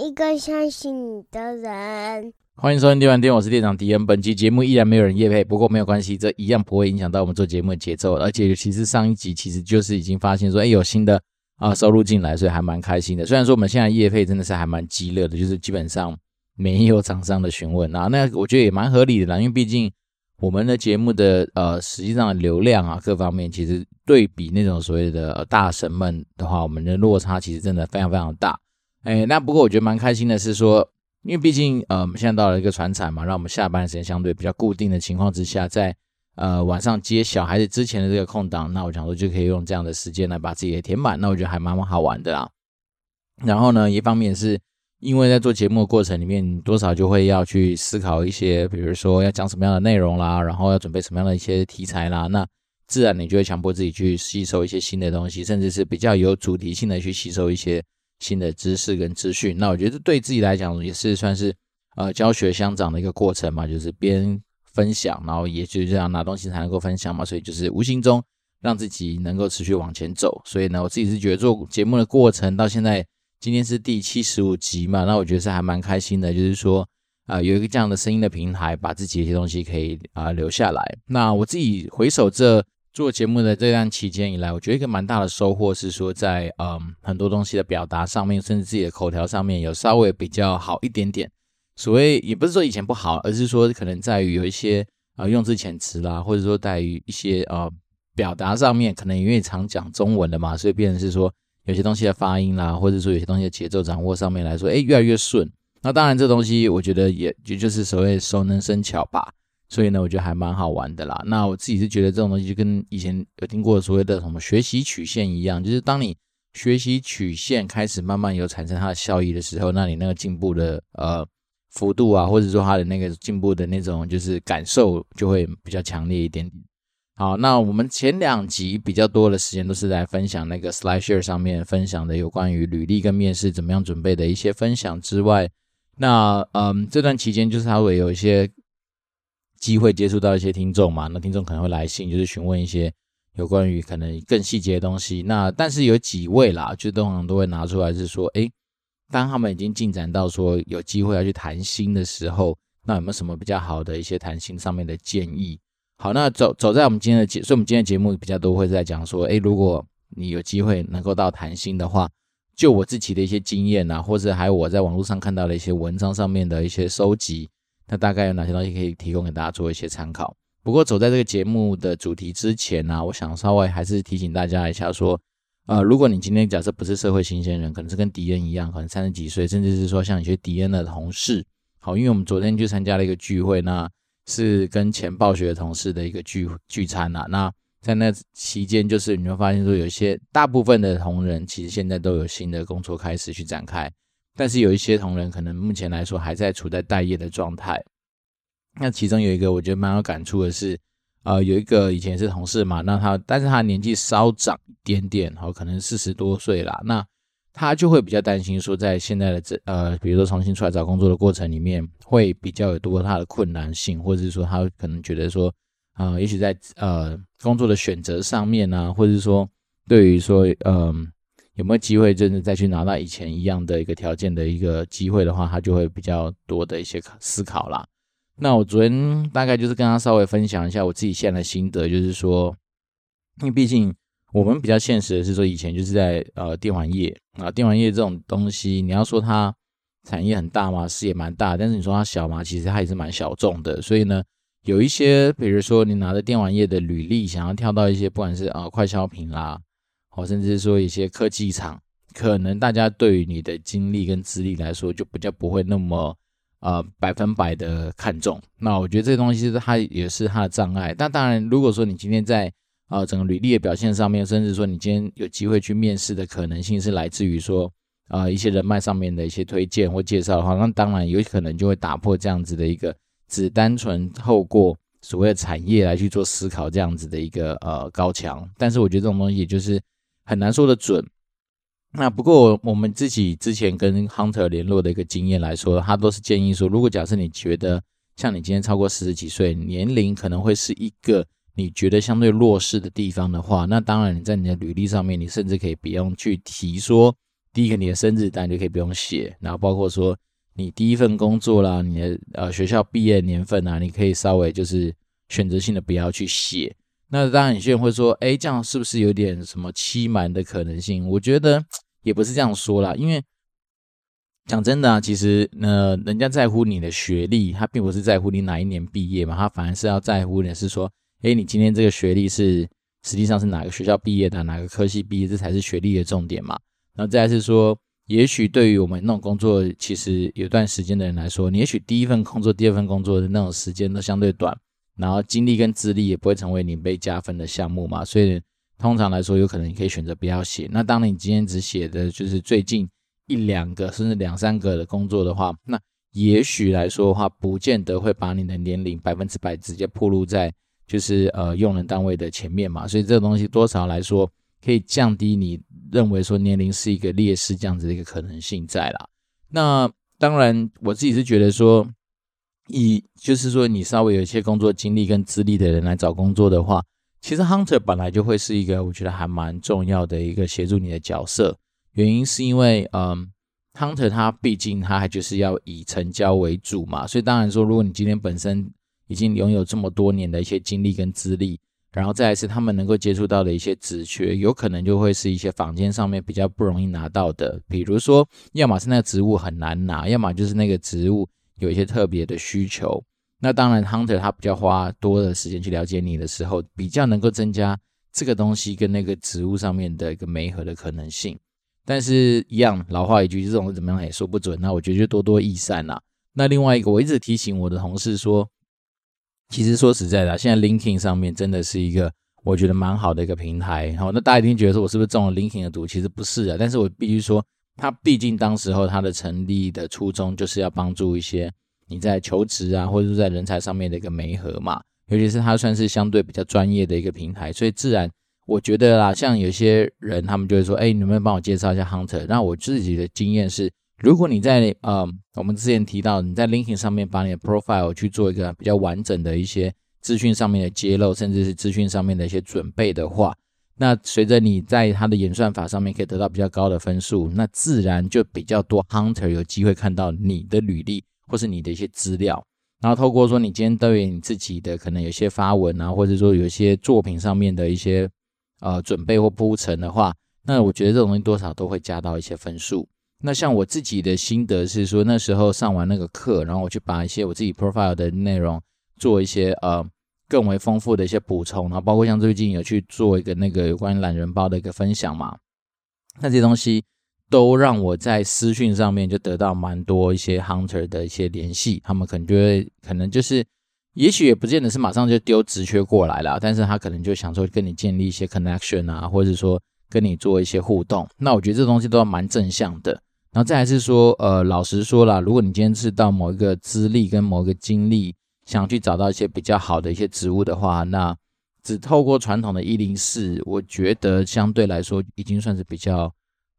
一个相信你的人。欢迎收听电玩店，我是店长迪恩。本期节目依然没有人夜配，不过没有关系，这一样不会影响到我们做节目的节奏。而且其实上一集其实就是已经发现说，哎，有新的啊收入进来，所以还蛮开心的。虽然说我们现在夜配真的是还蛮激烈的，就是基本上没有厂商的询问啊，那我觉得也蛮合理的啦，因为毕竟我们的节目的呃实际上的流量啊各方面，其实对比那种所谓的大神们的话，我们的落差其实真的非常非常大。哎，那不过我觉得蛮开心的是说。因为毕竟，呃，我们现在到了一个传产嘛，让我们下班的时间相对比较固定的情况之下，在呃晚上接小孩子之前的这个空档，那我想说就可以用这样的时间来把自己给填满，那我觉得还蛮蛮好玩的啦。然后呢，一方面是因为在做节目的过程里面，多少就会要去思考一些，比如说要讲什么样的内容啦，然后要准备什么样的一些题材啦，那自然你就会强迫自己去吸收一些新的东西，甚至是比较有主题性的去吸收一些。新的知识跟资讯，那我觉得对自己来讲也是算是呃教学相长的一个过程嘛，就是边分享，然后也就是这样拿东西才能够分享嘛，所以就是无形中让自己能够持续往前走。所以呢，我自己是觉得做节目的过程到现在，今天是第七十五集嘛，那我觉得是还蛮开心的，就是说啊、有一个这样的声音的平台，把自己的一些东西可以啊、留下来。那我自己回首这。做节目的这段期间以来，我觉得一个蛮大的收获是说在，嗯很多东西的表达上面，甚至自己的口条上面有稍微比较好一点点。所谓也不是说以前不好，而是说可能在于有一些啊、呃、用字遣词啦，或者说在于一些呃表达上面，可能因为常讲中文的嘛，所以变成是说有些东西的发音啦，或者说有些东西的节奏掌握上面来说，哎，越来越顺。那当然这东西我觉得也就就是所谓熟能生巧吧。所以呢，我觉得还蛮好玩的啦。那我自己是觉得这种东西就跟以前有听过所谓的什么学习曲线一样，就是当你学习曲线开始慢慢有产生它的效益的时候，那你那个进步的呃幅度啊，或者说它的那个进步的那种就是感受就会比较强烈一点点。好，那我们前两集比较多的时间都是来分享那个 SlideShare 上面分享的有关于履历跟面试怎么样准备的一些分享之外，那嗯这段期间就是它会有一些。机会接触到一些听众嘛，那听众可能会来信，就是询问一些有关于可能更细节的东西。那但是有几位啦，就通常都会拿出来是说，诶，当他们已经进展到说有机会要去谈心的时候，那有没有什么比较好的一些谈心上面的建议？好，那走走在我们今天的节，所以我们今天的节目比较多会在讲说，诶，如果你有机会能够到谈心的话，就我自己的一些经验啊，或者还有我在网络上看到的一些文章上面的一些收集。那大概有哪些东西可以提供给大家做一些参考？不过走在这个节目的主题之前呢、我想稍微还是提醒大家一下，说，呃，如果你今天假设不是社会新鲜人，可能是跟迪恩一样，可能三十几岁，甚至是说像一些迪恩的同事，好，因为我们昨天去参加了一个聚会，那是跟前暴雪的同事的一个聚聚餐啊。那在那期间，就是你会发现说，有一些大部分的同仁其实现在都有新的工作开始去展开。但是有一些同仁可能目前来说还在处在待业的状态。那其中有一个我觉得蛮有感触的是，呃，有一个以前是同事嘛，那他但是他年纪稍长一点点，好，可能四十多岁啦。那他就会比较担心说，在现在的这呃，比如说重新出来找工作的过程里面，会比较有多他的困难性，或者是说他可能觉得说，啊、呃，也许在呃工作的选择上面啊，或者是说对于说，嗯、有没有机会真的再去拿到以前一样的一个条件的一个机会的话，他就会比较多的一些思考啦。那我昨天大概就是跟他稍微分享一下我自己现在的心得，就是说，因为毕竟我们比较现实的是说，以前就是在呃电玩业啊，电玩业这种东西，你要说它产业很大吗？是也蛮大，但是你说它小吗？其实它也是蛮小众的。所以呢，有一些比如说你拿着电玩业的履历，想要跳到一些不管是啊快消品啦。哦，甚至说一些科技厂，可能大家对于你的经历跟资历来说，就比较不会那么呃百分百的看重。那我觉得这东西它也是它的障碍。那当然，如果说你今天在呃整个履历的表现上面，甚至说你今天有机会去面试的可能性是来自于说呃一些人脉上面的一些推荐或介绍的话，那当然有可能就会打破这样子的一个只单纯透过所谓的产业来去做思考这样子的一个呃高墙。但是我觉得这种东西就是。很难说得准。那不过我们自己之前跟 Hunter 联络的一个经验来说，他都是建议说，如果假设你觉得像你今天超过四十几岁，年龄可能会是一个你觉得相对弱势的地方的话，那当然你在你的履历上面，你甚至可以不用去提说第一个你的生日当然就可以不用写，然后包括说你第一份工作啦，你的呃学校毕业年份啊，你可以稍微就是选择性的不要去写。那当然，有些人会说，哎，这样是不是有点什么欺瞒的可能性？我觉得也不是这样说啦，因为讲真的啊，其实呃，人家在乎你的学历，他并不是在乎你哪一年毕业嘛，他反而是要在乎的是说，哎，你今天这个学历是实际上是哪个学校毕业的，哪个科系毕业，这才是学历的重点嘛。然后再来是说，也许对于我们那种工作其实有段时间的人来说，你也许第一份工作、第二份工作的那种时间都相对短。然后经历跟资历也不会成为你被加分的项目嘛，所以通常来说，有可能你可以选择不要写。那当你今天只写的就是最近一两个甚至两三个的工作的话，那也许来说的话，不见得会把你的年龄百分之百直接暴露在就是呃用人单位的前面嘛。所以这个东西多少来说可以降低你认为说年龄是一个劣势这样子的一个可能性在啦。那当然我自己是觉得说。以就是说，你稍微有一些工作经历跟资历的人来找工作的话，其实 hunter 本来就会是一个我觉得还蛮重要的一个协助你的角色。原因是因为，嗯，hunter 他毕竟他还就是要以成交为主嘛，所以当然说，如果你今天本身已经拥有这么多年的一些经历跟资历，然后再来是他们能够接触到的一些职缺，有可能就会是一些坊间上面比较不容易拿到的，比如说，要么是那个职务很难拿，要么就是那个职务。有一些特别的需求，那当然，hunter 他比较花多的时间去了解你的时候，比较能够增加这个东西跟那个植物上面的一个媒合的可能性。但是，一样老话一句，这种怎么样也说不准。那我觉得就多多益善啦。那另外一个，我一直提醒我的同事说，其实说实在的，现在 linking 上面真的是一个我觉得蛮好的一个平台。好，那大家一定觉得说我是不是中了 linking 的毒？其实不是啊，但是我必须说。他毕竟当时候他的成立的初衷就是要帮助一些你在求职啊，或者是在人才上面的一个媒合嘛。尤其是他算是相对比较专业的一个平台，所以自然我觉得啦，像有些人他们就会说，哎，你能不能帮我介绍一下 Hunter？那我自己的经验是，如果你在呃我们之前提到你在 LinkedIn 上面把你的 profile 去做一个比较完整的一些资讯上面的揭露，甚至是资讯上面的一些准备的话。那随着你在它的演算法上面可以得到比较高的分数，那自然就比较多 hunter 有机会看到你的履历或是你的一些资料，然后透过说你今天对于你自己的可能有些发文啊，或者说有一些作品上面的一些呃准备或铺陈的话，那我觉得这种东西多少都会加到一些分数。那像我自己的心得是说，那时候上完那个课，然后我去把一些我自己 profile 的内容做一些呃。更为丰富的一些补充，然后包括像最近有去做一个那个有关于懒人包的一个分享嘛，那这些东西都让我在私讯上面就得到蛮多一些 hunter 的一些联系，他们可能就会可能就是，也许也不见得是马上就丢职缺过来了，但是他可能就想说跟你建立一些 connection 啊，或者说跟你做一些互动，那我觉得这东西都要蛮正向的。然后再来是说，呃，老实说啦，如果你今天是到某一个资历跟某一个经历。想去找到一些比较好的一些植物的话，那只透过传统的一零四，我觉得相对来说已经算是比较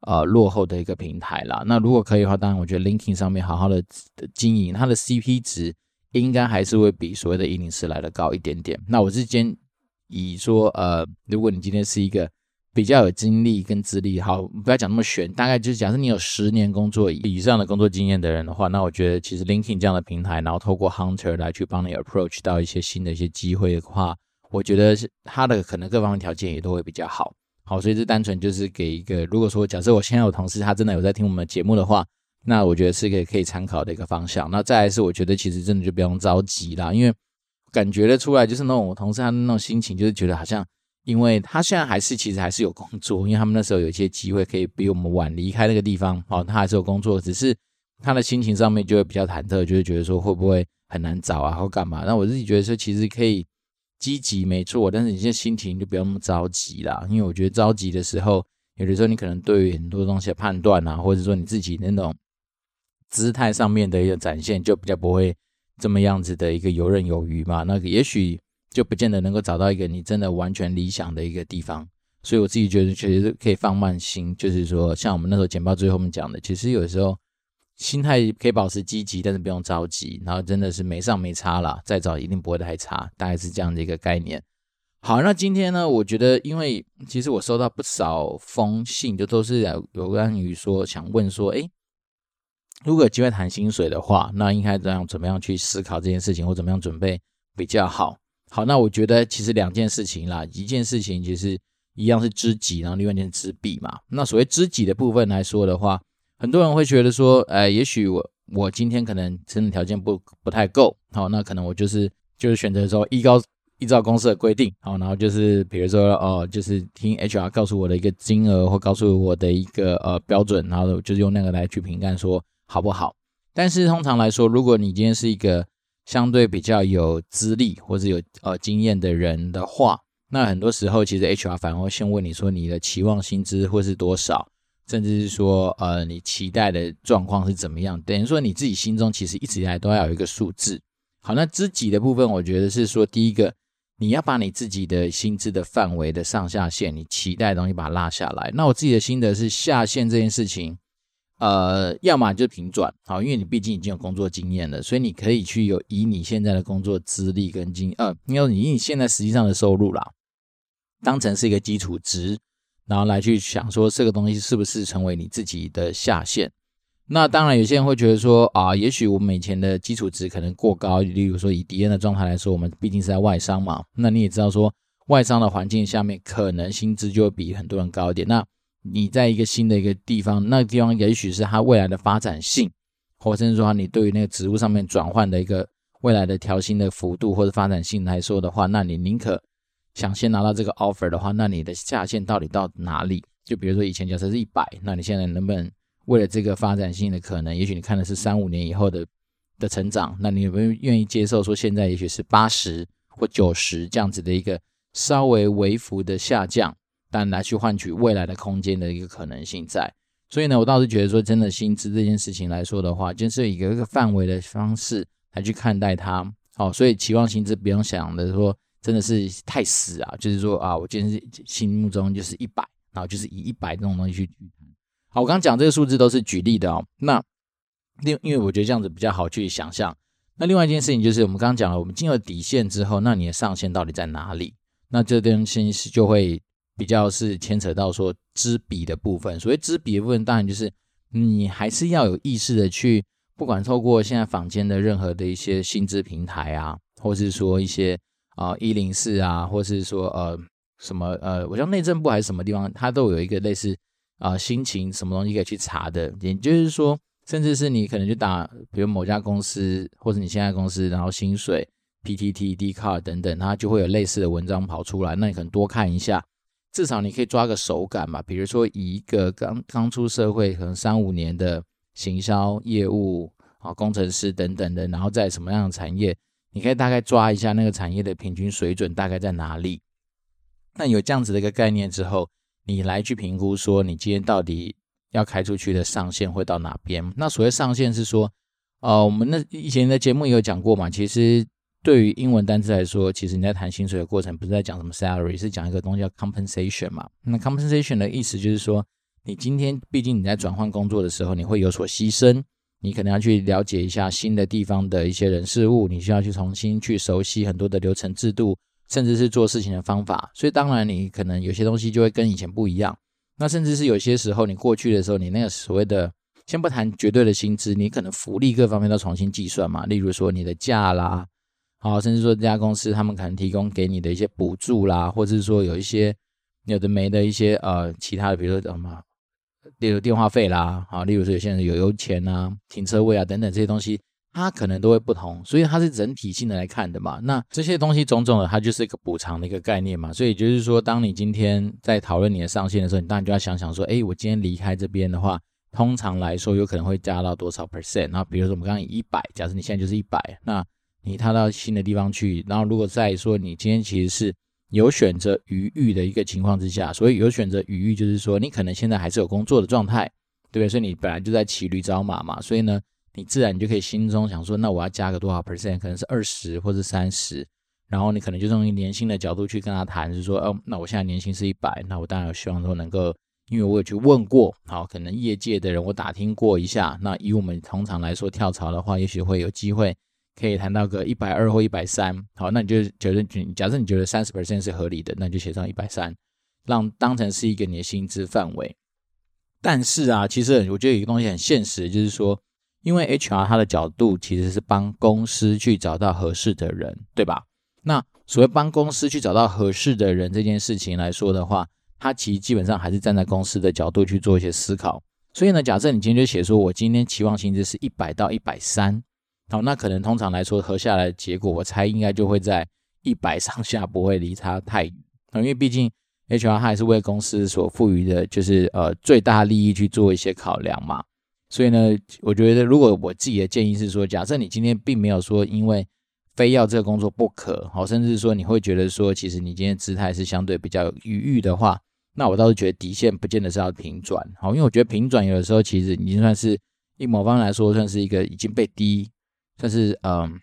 呃落后的一个平台了。那如果可以的话，当然我觉得 Linking 上面好好的经营，它的 CP 值应该还是会比所谓的一零四来的高一点点。那我是建议说，呃，如果你今天是一个。比较有经历跟资历，好，不要讲那么玄，大概就是假设你有十年工作以上的工作经验的人的话，那我觉得其实 LinkedIn 这样的平台，然后透过 Hunter 来去帮你 approach 到一些新的一些机会的话，我觉得是他的可能各方面条件也都会比较好。好，所以这单纯就是给一个，如果说假设我现在有同事他真的有在听我们的节目的话，那我觉得是一个可以参考的一个方向。那再来是我觉得其实真的就不用着急啦，因为感觉得出来就是那种同事他那种心情，就是觉得好像。因为他现在还是其实还是有工作，因为他们那时候有一些机会可以比我们晚离开那个地方，哦，他还是有工作，只是他的心情上面就会比较忐忑，就会觉得说会不会很难找啊，或干嘛？那我自己觉得说其实可以积极没错，但是你现在心情就不要那么着急啦，因为我觉得着急的时候，有的时候你可能对于很多东西的判断啊，或者说你自己那种姿态上面的一个展现，就比较不会这么样子的一个游刃有余嘛。那个也许。就不见得能够找到一个你真的完全理想的一个地方，所以我自己觉得其实可以放慢心，就是说像我们那时候简报最后面讲的，其实有时候心态可以保持积极，但是不用着急，然后真的是没上没差啦，再找一定不会太差，大概是这样的一个概念。好，那今天呢，我觉得，因为其实我收到不少封信，就都是有关于说想问说，诶，如果有机会谈薪水的话，那应该怎样怎么样去思考这件事情，或怎么样准备比较好？好，那我觉得其实两件事情啦，一件事情其实一样是知己，然后另外一件是知彼嘛。那所谓知己的部分来说的话，很多人会觉得说，呃，也许我我今天可能真的条件不不太够，好，那可能我就是就是选择说依高。依照公司的规定，好，然后就是比如说，哦，就是听 HR 告诉我的一个金额，或告诉我的一个呃标准，然后就是用那个来去评判说好不好。但是通常来说，如果你今天是一个相对比较有资历或者有呃经验的人的话，那很多时候其实 HR 反而会先问你说你的期望薪资会是多少，甚至是说呃你期待的状况是怎么样，等于说你自己心中其实一直以来都要有一个数字。好，那知己的部分，我觉得是说第一个。你要把你自己的薪资的范围的上下限，你期待的东西把它拉下来。那我自己的心得是，下限这件事情，呃，要么就平转，好，因为你毕竟已经有工作经验了，所以你可以去有以你现在的工作资历跟经，呃，因为你你现在实际上的收入啦，当成是一个基础值，然后来去想说这个东西是不是成为你自己的下限。那当然，有些人会觉得说啊，也许我们以前的基础值可能过高。例如说，以敌人的状态来说，我们毕竟是在外商嘛。那你也知道说，外商的环境下面，可能薪资就会比很多人高一点。那你在一个新的一个地方，那个地方也许是它未来的发展性，或者是说你对于那个职务上面转换的一个未来的调薪的幅度或者发展性来说的话，那你宁可想先拿到这个 offer 的话，那你的下限到底到哪里？就比如说以前假设是一百，那你现在能不能？为了这个发展性的可能，也许你看的是三五年以后的的成长，那你有没有愿意接受说现在也许是八十或九十这样子的一个稍微微幅的下降，但来去换取未来的空间的一个可能性在。所以呢，我倒是觉得说，真的薪资这件事情来说的话，就是以一个一个范围的方式来去看待它。好，所以期望薪资不用想的说真的是太死啊，就是说啊，我今天心目中就是一百，然后就是以一百这种东西去。好，我刚刚讲这个数字都是举例的哦。那另因为我觉得这样子比较好去想象。那另外一件事情就是，我们刚刚讲了，我们进了底线之后，那你的上限到底在哪里？那这东西是就会比较是牵扯到说知彼的部分。所谓知彼的部分，当然就是你还是要有意识的去，不管透过现在坊间的任何的一些薪资平台啊，或是说一些啊一零四啊，或是说呃什么呃，我像内政部还是什么地方，它都有一个类似。啊，心情什么东西可以去查的？也就是说，甚至是你可能就打，比如某家公司或者你现在公司，然后薪水、PTT、Dcard 等等，它就会有类似的文章跑出来。那你可能多看一下，至少你可以抓个手感嘛。比如说，以一个刚刚出社会，可能三五年的行销业务啊、工程师等等的，然后在什么样的产业，你可以大概抓一下那个产业的平均水准大概在哪里。那有这样子的一个概念之后。你来去评估说，你今天到底要开出去的上限会到哪边？那所谓上限是说，呃，我们那以前的节目也有讲过嘛。其实对于英文单词来说，其实你在谈薪水的过程，不是在讲什么 salary，是讲一个东西叫 compensation 嘛。那 compensation 的意思就是说，你今天毕竟你在转换工作的时候，你会有所牺牲，你可能要去了解一下新的地方的一些人事物，你需要去重新去熟悉很多的流程制度。甚至是做事情的方法，所以当然你可能有些东西就会跟以前不一样。那甚至是有些时候你过去的时候，你那个所谓的，先不谈绝对的薪资，你可能福利各方面都重新计算嘛。例如说你的假啦，好，甚至说这家公司他们可能提供给你的一些补助啦，或者是说有一些有的没的一些呃其他的，比如说什么，例如电话费啦，好，例如说有些人有油钱啊、停车位啊等等这些东西。它可能都会不同，所以它是整体性的来看的嘛。那这些东西种种的，它就是一个补偿的一个概念嘛。所以就是说，当你今天在讨论你的上限的时候，你当然就要想想说，哎，我今天离开这边的话，通常来说有可能会加到多少 percent？那比如说我们刚刚以一百，假设你现在就是一百，那你踏到新的地方去，然后如果再说你今天其实是有选择余裕的一个情况之下，所以有选择余裕就是说你可能现在还是有工作的状态，对不对？所以你本来就在骑驴找马嘛，所以呢。你自然你就可以心中想说，那我要加个多少 percent，可能是二十或者三十，然后你可能就从年薪的角度去跟他谈，就是说，哦，那我现在年薪是一百，那我当然有希望说能够，因为我有去问过，好，可能业界的人我打听过一下，那以我们通常来说跳槽的话，也许会有机会可以谈到个一百二或一百三，好，那你就觉得你，假设你觉得三十 percent 是合理的，那你就写上一百三，让当成是一个你的薪资范围。但是啊，其实我觉得有一个东西很现实，就是说，因为 HR 它的角度其实是帮公司去找到合适的人，对吧？那所谓帮公司去找到合适的人这件事情来说的话，它其实基本上还是站在公司的角度去做一些思考。所以呢，假设你今天就写说，我今天期望薪资是一百到一百三。好，那可能通常来说，合下来的结果，我猜应该就会在一百上下，不会离它太远。因为毕竟 HR 还是为公司所赋予的，就是呃最大利益去做一些考量嘛。所以呢，我觉得如果我自己的建议是说，假设你今天并没有说因为非要这个工作不可，好，甚至说你会觉得说，其实你今天姿态是相对比较有余裕的话，那我倒是觉得底线不见得是要平转。好，因为我觉得平转有的时候其实已经算是一某方来说，算是一个已经被低。算是嗯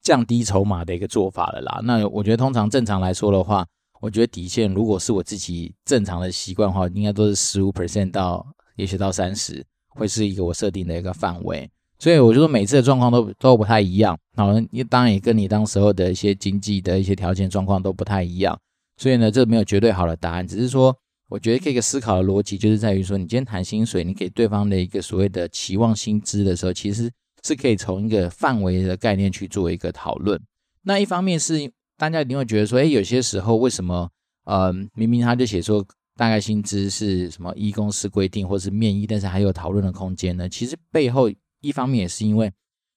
降低筹码的一个做法了啦。那我觉得通常正常来说的话，我觉得底线如果是我自己正常的习惯的话，应该都是十五 percent 到也许到三十，会是一个我设定的一个范围。所以我觉得每次的状况都都不太一样。好，你当然也跟你当时候的一些经济的一些条件状况都不太一样。所以呢，这没有绝对好的答案，只是说我觉得这个思考的逻辑就是在于说，你今天谈薪水，你给对方的一个所谓的期望薪资的时候，其实。是可以从一个范围的概念去做一个讨论。那一方面是大家一定会觉得说，哎，有些时候为什么，呃，明明他就写说大概薪资是什么一公司规定或是面议，但是还有讨论的空间呢？其实背后一方面也是因为，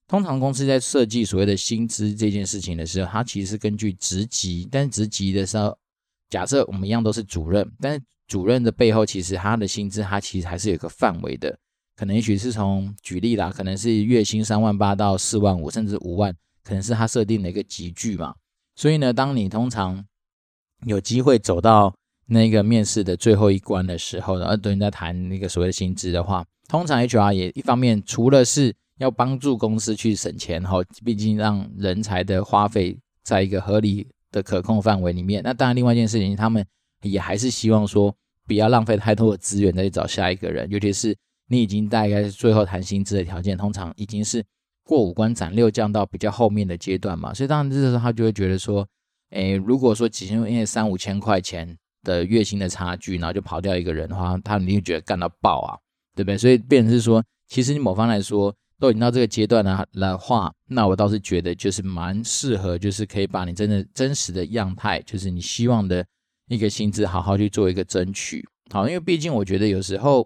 通常公司在设计所谓的薪资这件事情的时候，它其实是根据职级，但是职级的时候，假设我们一样都是主任，但是主任的背后其实他的薪资，他其实还是有一个范围的。可能也许是从举例啦，可能是月薪三万八到四万五，甚至五万，可能是他设定的一个级距嘛。所以呢，当你通常有机会走到那个面试的最后一关的时候，然后等人在谈那个所谓的薪资的话，通常 HR 也一方面除了是要帮助公司去省钱哈，毕竟让人才的花费在一个合理的可控范围里面。那当然，另外一件事情，他们也还是希望说不要浪费太多的资源再去找下一个人，尤其是。你已经大概是最后谈薪资的条件，通常已经是过五关斩六将到比较后面的阶段嘛，所以当然这时候他就会觉得说，诶，如果说几千因为三五千块钱的月薪的差距，然后就跑掉一个人的话，他一定觉得干到爆啊，对不对？所以变成是说，其实你某方来说都已经到这个阶段了的话，那我倒是觉得就是蛮适合，就是可以把你真的真实的样态，就是你希望的一个薪资，好好去做一个争取。好，因为毕竟我觉得有时候。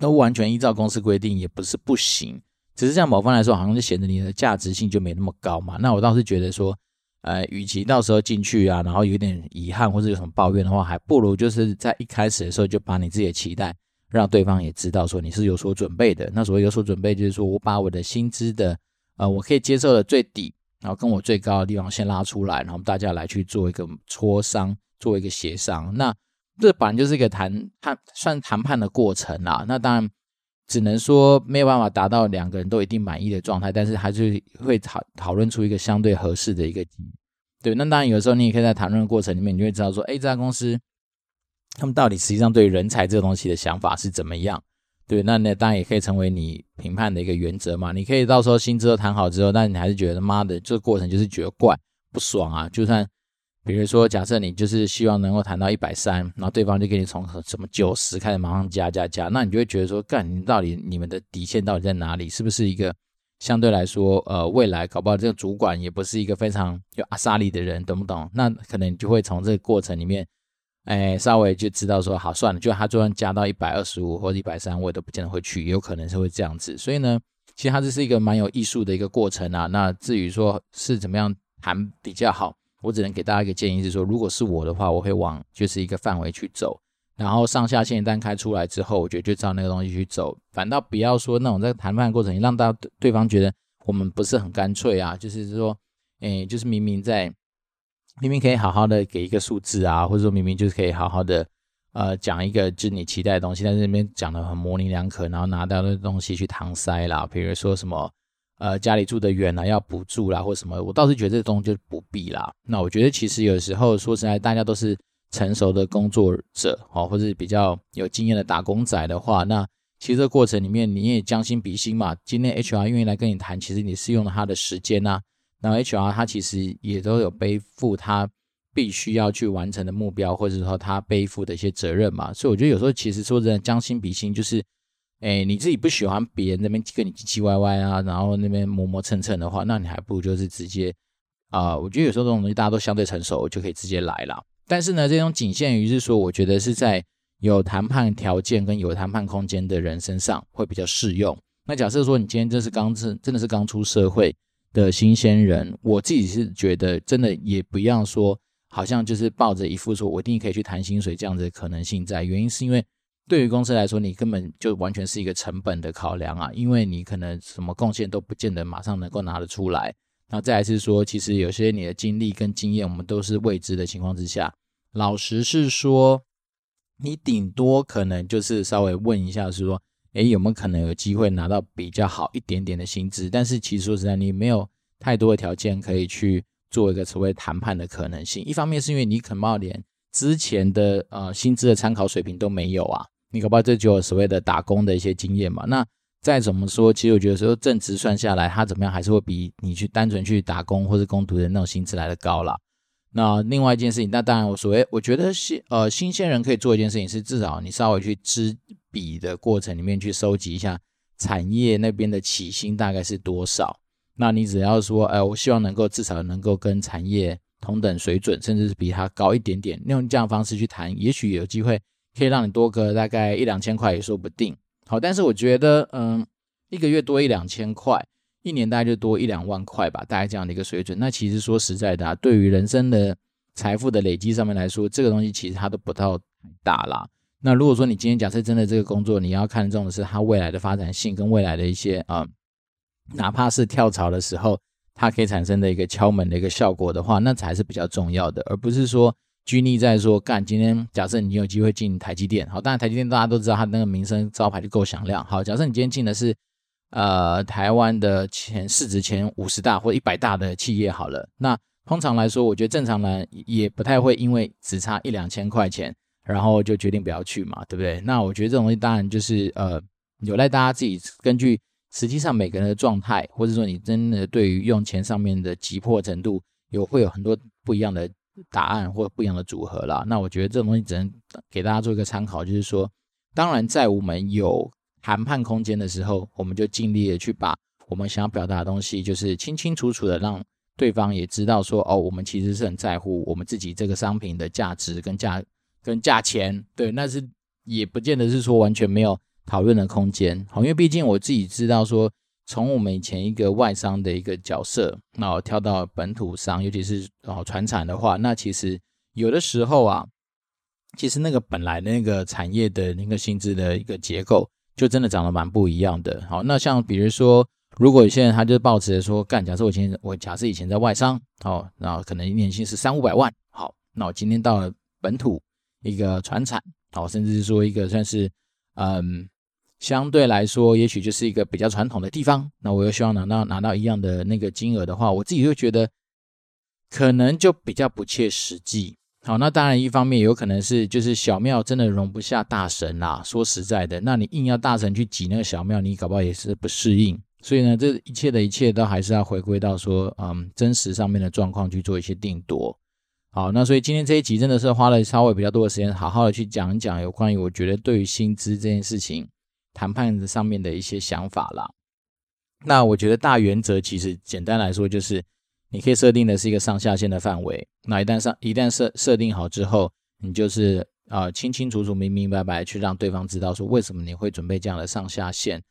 都完全依照公司规定也不是不行，只是这样某方来说，好像就显得你的价值性就没那么高嘛。那我倒是觉得说，呃，与其到时候进去啊，然后有点遗憾或者有什么抱怨的话，还不如就是在一开始的时候就把你自己的期待让对方也知道说你是有所准备的。那所谓有所准备，就是说我把我的薪资的呃我可以接受的最底，然后跟我最高的地方先拉出来，然后大家来去做一个磋商，做一个协商。那这本来就是一个谈判，算谈判的过程啦。那当然只能说没有办法达到两个人都一定满意的状态，但是还是会讨讨论出一个相对合适的一个。对，那当然有时候你也可以在谈论的过程里面，你就会知道说，哎，这家公司他们到底实际上对人才这个东西的想法是怎么样？对，那那当然也可以成为你评判的一个原则嘛。你可以到时候薪资都谈好之后，但你还是觉得妈的，这个过程就是觉得怪不爽啊，就算。比如说，假设你就是希望能够谈到一百三，然后对方就给你从什么九十开始马上加加加，那你就会觉得说，干，你到底你们的底线到底在哪里？是不是一个相对来说，呃，未来搞不好这个主管也不是一个非常有阿萨里的人，懂不懂？那可能你就会从这个过程里面，哎，稍微就知道说，好，算了，就他就算加到一百二十五或者一百三，我也都不见得会去，有可能是会这样子。所以呢，其实它这是一个蛮有艺术的一个过程啊。那至于说是怎么样谈比较好？我只能给大家一个建议，是说，如果是我的话，我会往就是一个范围去走，然后上下限一旦开出来之后，我觉得就照那个东西去走，反倒不要说那种在谈判过程里让到对方觉得我们不是很干脆啊，就是说，诶，就是明明在明明可以好好的给一个数字啊，或者说明明就是可以好好的呃讲一个就是你期待的东西，但是那边讲的很模棱两可，然后拿到的东西去搪塞啦，比如说什么。呃，家里住的远了，要补助啦，或什么，我倒是觉得这东西就不必啦。那我觉得其实有时候说实在，大家都是成熟的工作者哦，或者是比较有经验的打工仔的话，那其实这过程里面你也将心比心嘛。今天 HR 愿意来跟你谈，其实你是用了他的时间呐、啊。然后 HR 他其实也都有背负他必须要去完成的目标，或者说他背负的一些责任嘛。所以我觉得有时候其实说真的，将心比心就是。哎，你自己不喜欢别人那边跟你唧唧歪歪啊，然后那边磨磨蹭蹭的话，那你还不如就是直接啊、我觉得有时候这种东西大家都相对成熟，就可以直接来了。但是呢，这种仅限于是说，我觉得是在有谈判条件跟有谈判空间的人身上会比较适用。那假设说你今天真是刚真真的是刚出社会的新鲜人，我自己是觉得真的也不要说，好像就是抱着一副说我一定可以去谈薪水这样子的可能性在。原因是因为。对于公司来说，你根本就完全是一个成本的考量啊，因为你可能什么贡献都不见得马上能够拿得出来。那再来是说，其实有些你的经历跟经验，我们都是未知的情况之下，老实是说，你顶多可能就是稍微问一下，是说，诶，有没有可能有机会拿到比较好一点点的薪资？但是其实说实在，你没有太多的条件可以去做一个所谓谈判的可能性。一方面是因为你可能连之前的呃薪资的参考水平都没有啊。你搞不好这就有所谓的打工的一些经验嘛？那再怎么说，其实我觉得说正值算下来，它怎么样还是会比你去单纯去打工或者工读的那种薪资来的高啦。那另外一件事情，那当然我所谓我觉得新呃新鲜人可以做一件事情是，至少你稍微去知彼的过程里面去收集一下产业那边的起薪大概是多少。那你只要说，哎，我希望能够至少能够跟产业同等水准，甚至是比它高一点点，用这样方式去谈，也许有机会。可以让你多个大概一两千块也说不定。好，但是我觉得，嗯，一个月多一两千块，一年大概就多一两万块吧，大概这样的一个水准。那其实说实在的啊，对于人生的财富的累积上面来说，这个东西其实它都不到太大啦。那如果说你今天假设真的这个工作你要看重的是它未来的发展性跟未来的一些啊、嗯，哪怕是跳槽的时候，它可以产生的一个敲门的一个效果的话，那才是比较重要的，而不是说。拘泥在说干，今天假设你有机会进台积电，好，当然台积电大家都知道它那个名声招牌就够响亮。好，假设你今天进的是呃台湾的前市值前五十大或一百大的企业，好了，那通常来说，我觉得正常人也不太会因为只差一两千块钱，然后就决定不要去嘛，对不对？那我觉得这种东西当然就是呃有赖大家自己根据实际上每个人的状态，或者说你真的对于用钱上面的急迫程度，有会有很多不一样的。答案或不一样的组合啦，那我觉得这种东西只能给大家做一个参考，就是说，当然在我们有谈判空间的时候，我们就尽力的去把我们想要表达的东西，就是清清楚楚的让对方也知道说，哦，我们其实是很在乎我们自己这个商品的价值跟价跟价钱，对，那是也不见得是说完全没有讨论的空间，好，因为毕竟我自己知道说。从我们以前一个外商的一个角色，那我跳到本土商，尤其是哦传产的话，那其实有的时候啊，其实那个本来那个产业的那个薪资的一个结构，就真的长得蛮不一样的。好，那像比如说，如果有些人他就抱持着说，干，假设我以前我假设以前在外商，好，然后可能年薪是三五百万，好，那我今天到了本土一个传产，好，甚至是说一个算是嗯。相对来说，也许就是一个比较传统的地方。那我又希望拿到拿到一样的那个金额的话，我自己就觉得可能就比较不切实际。好，那当然一方面有可能是就是小庙真的容不下大神啦。说实在的，那你硬要大神去挤那个小庙，你搞不好也是不适应。所以呢，这一切的一切都还是要回归到说，嗯，真实上面的状况去做一些定夺。好，那所以今天这一集真的是花了稍微比较多的时间，好好的去讲一讲有关于我觉得对于薪资这件事情。谈判上面的一些想法啦，那我觉得大原则其实简单来说就是，你可以设定的是一个上下限的范围。那一旦上一旦设设定好之后，你就是啊、呃、清清楚楚、明明白白去让对方知道说为什么你会准备这样的上下限。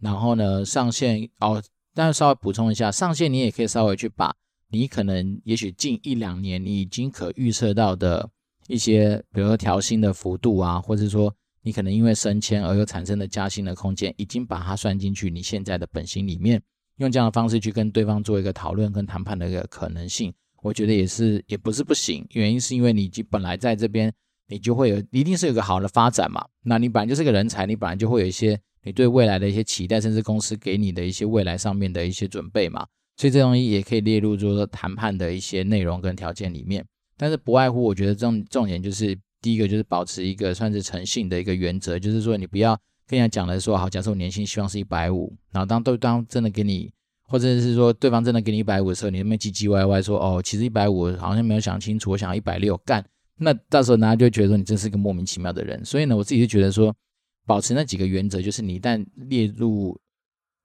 然后呢，上限哦，但稍微补充一下，上限你也可以稍微去把你可能也许近一两年你已经可预测到的一些，比如说调薪的幅度啊，或者说。你可能因为升迁而又产生的加薪的空间，已经把它算进去你现在的本薪里面，用这样的方式去跟对方做一个讨论跟谈判的一个可能性，我觉得也是也不是不行。原因是因为你本来在这边，你就会有一定是有个好的发展嘛。那你本来就是个人才，你本来就会有一些你对未来的一些期待，甚至公司给你的一些未来上面的一些准备嘛。所以这东西也可以列入就是说谈判的一些内容跟条件里面。但是不外乎我觉得重重点就是。第一个就是保持一个算是诚信的一个原则，就是说你不要跟人家讲了说好，假设我年薪希望是一百五，然后当对方真的给你，或者是说对方真的给你一百五的时候，你那边唧唧歪歪说哦，其实一百五好像没有想清楚，我想要一百六干，那到时候大家就觉得说你真是个莫名其妙的人。所以呢，我自己就觉得说，保持那几个原则，就是你一旦列入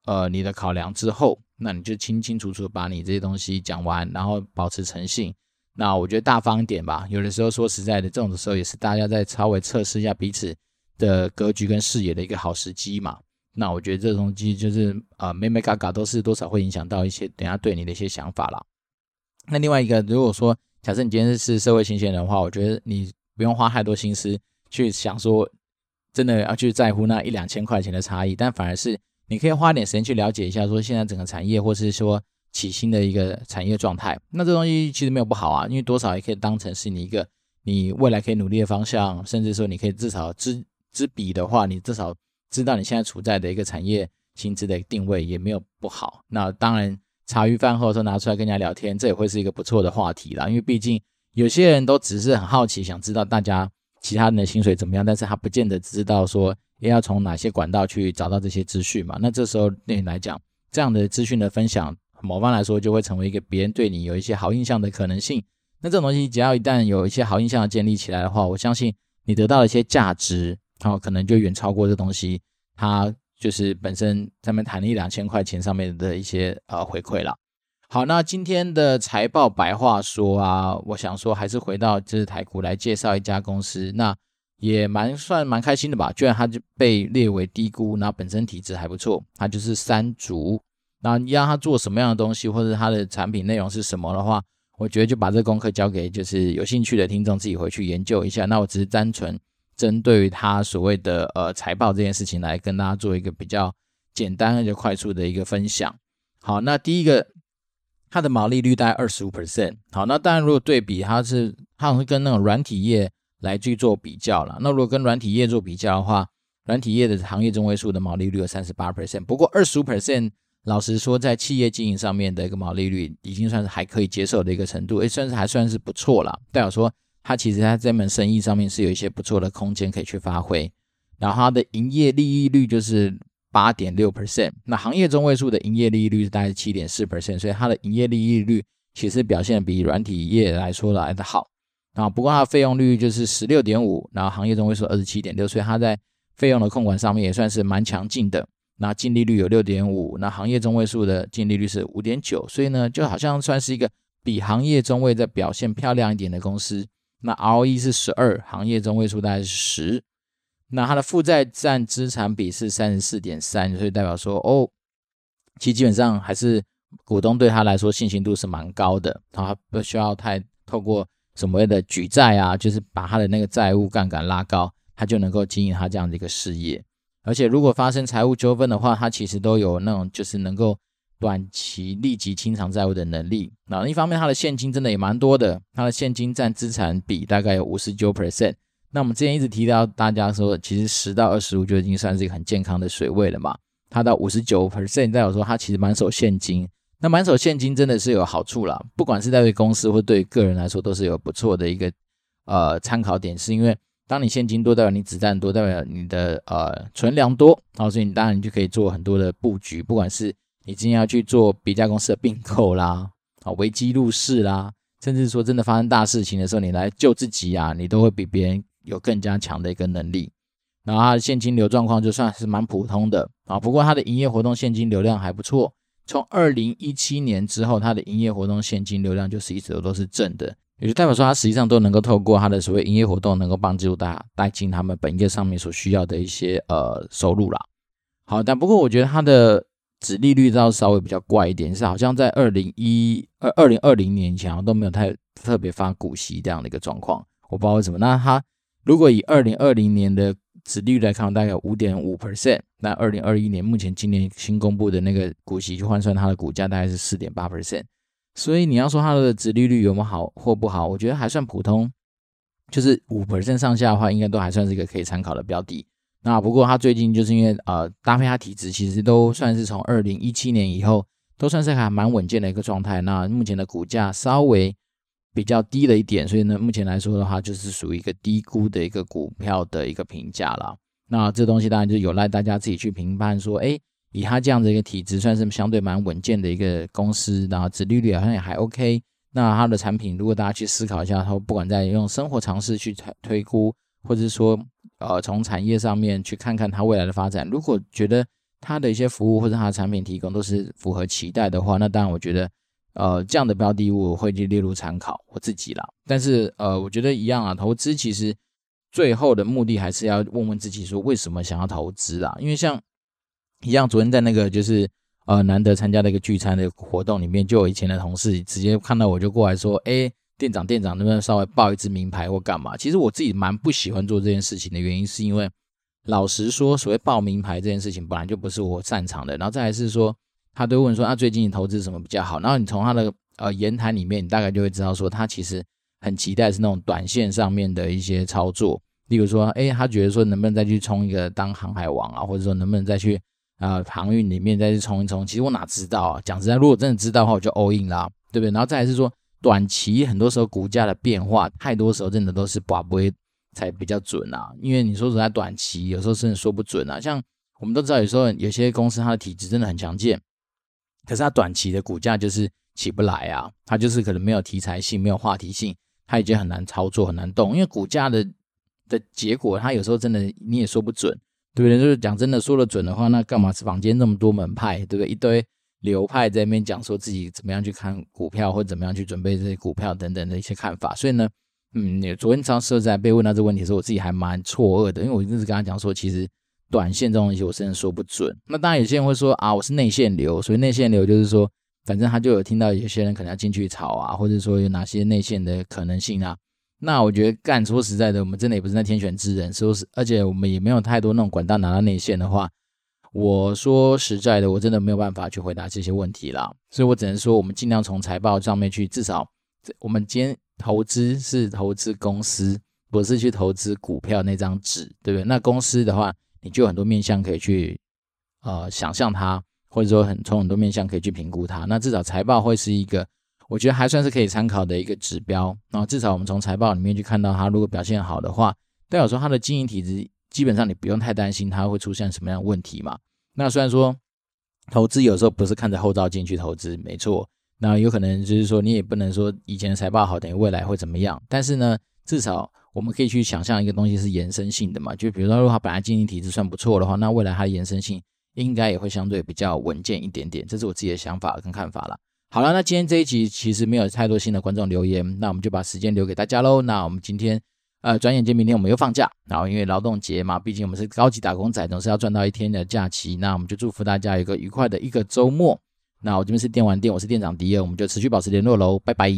呃你的考量之后，那你就清清楚楚把你这些东西讲完，然后保持诚信。那我觉得大方点吧。有的时候说实在的，这种的时候也是大家在稍微测试一下彼此。的格局跟视野的一个好时机嘛，那我觉得这东西就是呃，眉眉角角都是多少会影响到一些等下对你的一些想法啦。那另外一个，如果说假设你今天是社会新鲜人的话，我觉得你不用花太多心思去想说真的要去在乎那一两千块钱的差异，但反而是你可以花点时间去了解一下说现在整个产业或是说起薪的一个产业状态。那这东西其实没有不好啊，因为多少也可以当成是你一个你未来可以努力的方向，甚至说你可以至少知。知彼的话，你至少知道你现在处在的一个产业薪资的定位也没有不好。那当然，茶余饭后的时候拿出来跟人家聊天，这也会是一个不错的话题啦。因为毕竟有些人都只是很好奇，想知道大家其他人的薪水怎么样，但是他不见得知道说要从哪些管道去找到这些资讯嘛。那这时候对你来讲，这样的资讯的分享，某方来说就会成为一个别人对你有一些好印象的可能性。那这种东西，只要一旦有一些好印象建立起来的话，我相信你得到的一些价值。然后可能就远超过这东西，它就是本身咱们谈了一两千块钱上面的一些呃回馈了。好，那今天的财报白话说啊，我想说还是回到这是台股来介绍一家公司，那也蛮算蛮开心的吧。居然它就被列为低估，那本身体质还不错，它就是三足。那你让它做什么样的东西，或者他的产品内容是什么的话，我觉得就把这功课交给就是有兴趣的听众自己回去研究一下。那我只是单纯。针对于他所谓的呃财报这件事情来跟大家做一个比较简单而且快速的一个分享。好，那第一个，它的毛利率大概二十五 percent。好，那当然如果对比它是，它会跟那种软体业来去做比较了。那如果跟软体业做比较的话，软体业的行业中位数的毛利率有三十八 percent。不过二十五 percent，老实说，在企业经营上面的一个毛利率已经算是还可以接受的一个程度，诶，算是还算是不错了。代表说。它其实它这门生意上面是有一些不错的空间可以去发挥，然后它的营业利益率就是八点六 percent，那行业中位数的营业利益率是大概七点四 percent，所以它的营业利益率其实表现比软体业来说来的好。啊不过它的费用率就是十六点五，然后行业中位数二十七点六，所以它在费用的控管上面也算是蛮强劲的。那净利率有六点五，那行业中位数的净利率是五点九，所以呢就好像算是一个比行业中位在表现漂亮一点的公司。那 ROE 是十二，行业中位数大概是十。那它的负债占资产比是三十四点三，所以代表说哦，其实基本上还是股东对他来说信心度是蛮高的，他不需要太透过什么的举债啊，就是把他的那个债务杠杆拉高，他就能够经营他这样的一个事业。而且如果发生财务纠纷的话，他其实都有那种就是能够。短期立即清偿债务的能力，那一方面，它的现金真的也蛮多的，它的现金占资产比大概有五十九 percent。那我们之前一直提到大家说，其实十到二十五就已经算是一个很健康的水位了嘛。它到五十九 percent，代表说它其实满手现金。那满手现金真的是有好处啦，不管是在对公司或对个人来说，都是有不错的一个呃参考点。是因为当你现金多，代表你子弹多，代表你的呃存粮多，然后所以你当然你就可以做很多的布局，不管是你今天要去做别家公司的并购啦，啊，危机入市啦，甚至说真的发生大事情的时候，你来救自己啊，你都会比别人有更加强的一个能力。然后它的现金流状况就算是蛮普通的啊，不过它的营业活动现金流量还不错。从二零一七年之后，它的营业活动现金流量就是一直都都是正的，也就代表说它实际上都能够透过它的所谓营业活动，能够帮助大家带进他们本业上面所需要的一些呃收入啦。好，但不过我觉得它的。殖利率倒稍微比较怪一点，是好像在二零一二二零二零年前都没有太特别发股息这样的一个状况，我不知道为什么。那它如果以二零二零年的殖利率来看，大概五点五 percent，那二零二一年目前今年新公布的那个股息就换算它的股价大概是四点八 percent，所以你要说它的殖利率有没有好或不好，我觉得还算普通，就是五 percent 上下的话，应该都还算是一个可以参考的标的。那不过它最近就是因为呃搭配它体质，其实都算是从二零一七年以后都算是还蛮稳健的一个状态。那目前的股价稍微比较低了一点，所以呢，目前来说的话就是属于一个低估的一个股票的一个评价啦。那这东西当然就有赖大家自己去评判，说，哎，以他这样的一个体质，算是相对蛮稳健的一个公司，然后殖利率好像也还 OK。那它的产品，如果大家去思考一下，它不管在用生活常识去推估，或者是说，呃，从产业上面去看看它未来的发展，如果觉得它的一些服务或者它的产品提供都是符合期待的话，那当然我觉得，呃，这样的标的物我会去列入参考我自己啦。但是，呃，我觉得一样啊，投资其实最后的目的还是要问问自己说，为什么想要投资啦？因为像一样，昨天在那个就是。呃，难得参加的一个聚餐的活动里面，就有以前的同事直接看到我就过来说：“哎，店长，店长，能不能稍微报一支名牌或干嘛？”其实我自己蛮不喜欢做这件事情的原因，是因为老实说，所谓报名牌这件事情本来就不是我擅长的。然后再来是说，他都问说：“啊，最近你投资什么比较好？”然后你从他的呃言谈里面，你大概就会知道说，他其实很期待是那种短线上面的一些操作，例如说，哎，他觉得说能不能再去冲一个当航海王啊，或者说能不能再去。啊，航运里面再去冲一冲，其实我哪知道啊？讲实在，如果真的知道的话，我就 all in 啦，对不对？然后再来是说，短期很多时候股价的变化，太多时候真的都是拔不会才比较准啊。因为你说实在，短期有时候真的说不准啊。像我们都知道，有时候有些公司它的体质真的很强健，可是它短期的股价就是起不来啊，它就是可能没有题材性，没有话题性，它已经很难操作，很难动。因为股价的的结果，它有时候真的你也说不准。对不对？就是讲真的，说的准的话，那干嘛是坊间那么多门派，对不对？一堆流派在那边讲说自己怎么样去看股票，或怎么样去准备这些股票等等的一些看法。所以呢，嗯，你昨天早上实在被问到这个问题的时候，我自己还蛮错愕的，因为我一直跟他讲说，其实短线这种东西我真的说不准。那当然有些人会说啊，我是内线流，所以内线流就是说，反正他就有听到有些人可能要进去炒啊，或者说有哪些内线的可能性啊。那我觉得干，说实在的，我们真的也不是那天选之人，说是，而且我们也没有太多那种管道拿到内线的话，我说实在的，我真的没有办法去回答这些问题啦。所以我只能说，我们尽量从财报上面去，至少我们今天投资是投资公司，不是去投资股票那张纸，对不对？那公司的话，你就有很多面向可以去呃想象它，或者说很从很多面向可以去评估它。那至少财报会是一个。我觉得还算是可以参考的一个指标，然后至少我们从财报里面去看到它，如果表现好的话，代表说它的经营体质基本上你不用太担心它会出现什么样的问题嘛。那虽然说投资有时候不是看着后照镜去投资，没错，那有可能就是说你也不能说以前的财报好等于未来会怎么样，但是呢，至少我们可以去想象一个东西是延伸性的嘛，就比如说如果它本来经营体质算不错的话，那未来它的延伸性应该也会相对比较稳健一点点，这是我自己的想法跟看法啦。好了，那今天这一集其实没有太多新的观众留言，那我们就把时间留给大家喽。那我们今天，呃，转眼间明天我们又放假，然后因为劳动节嘛，毕竟我们是高级打工仔，总是要赚到一天的假期。那我们就祝福大家有一个愉快的一个周末。那我这边是电玩店，我是店长迪尔，我们就持续保持联络喽，拜拜。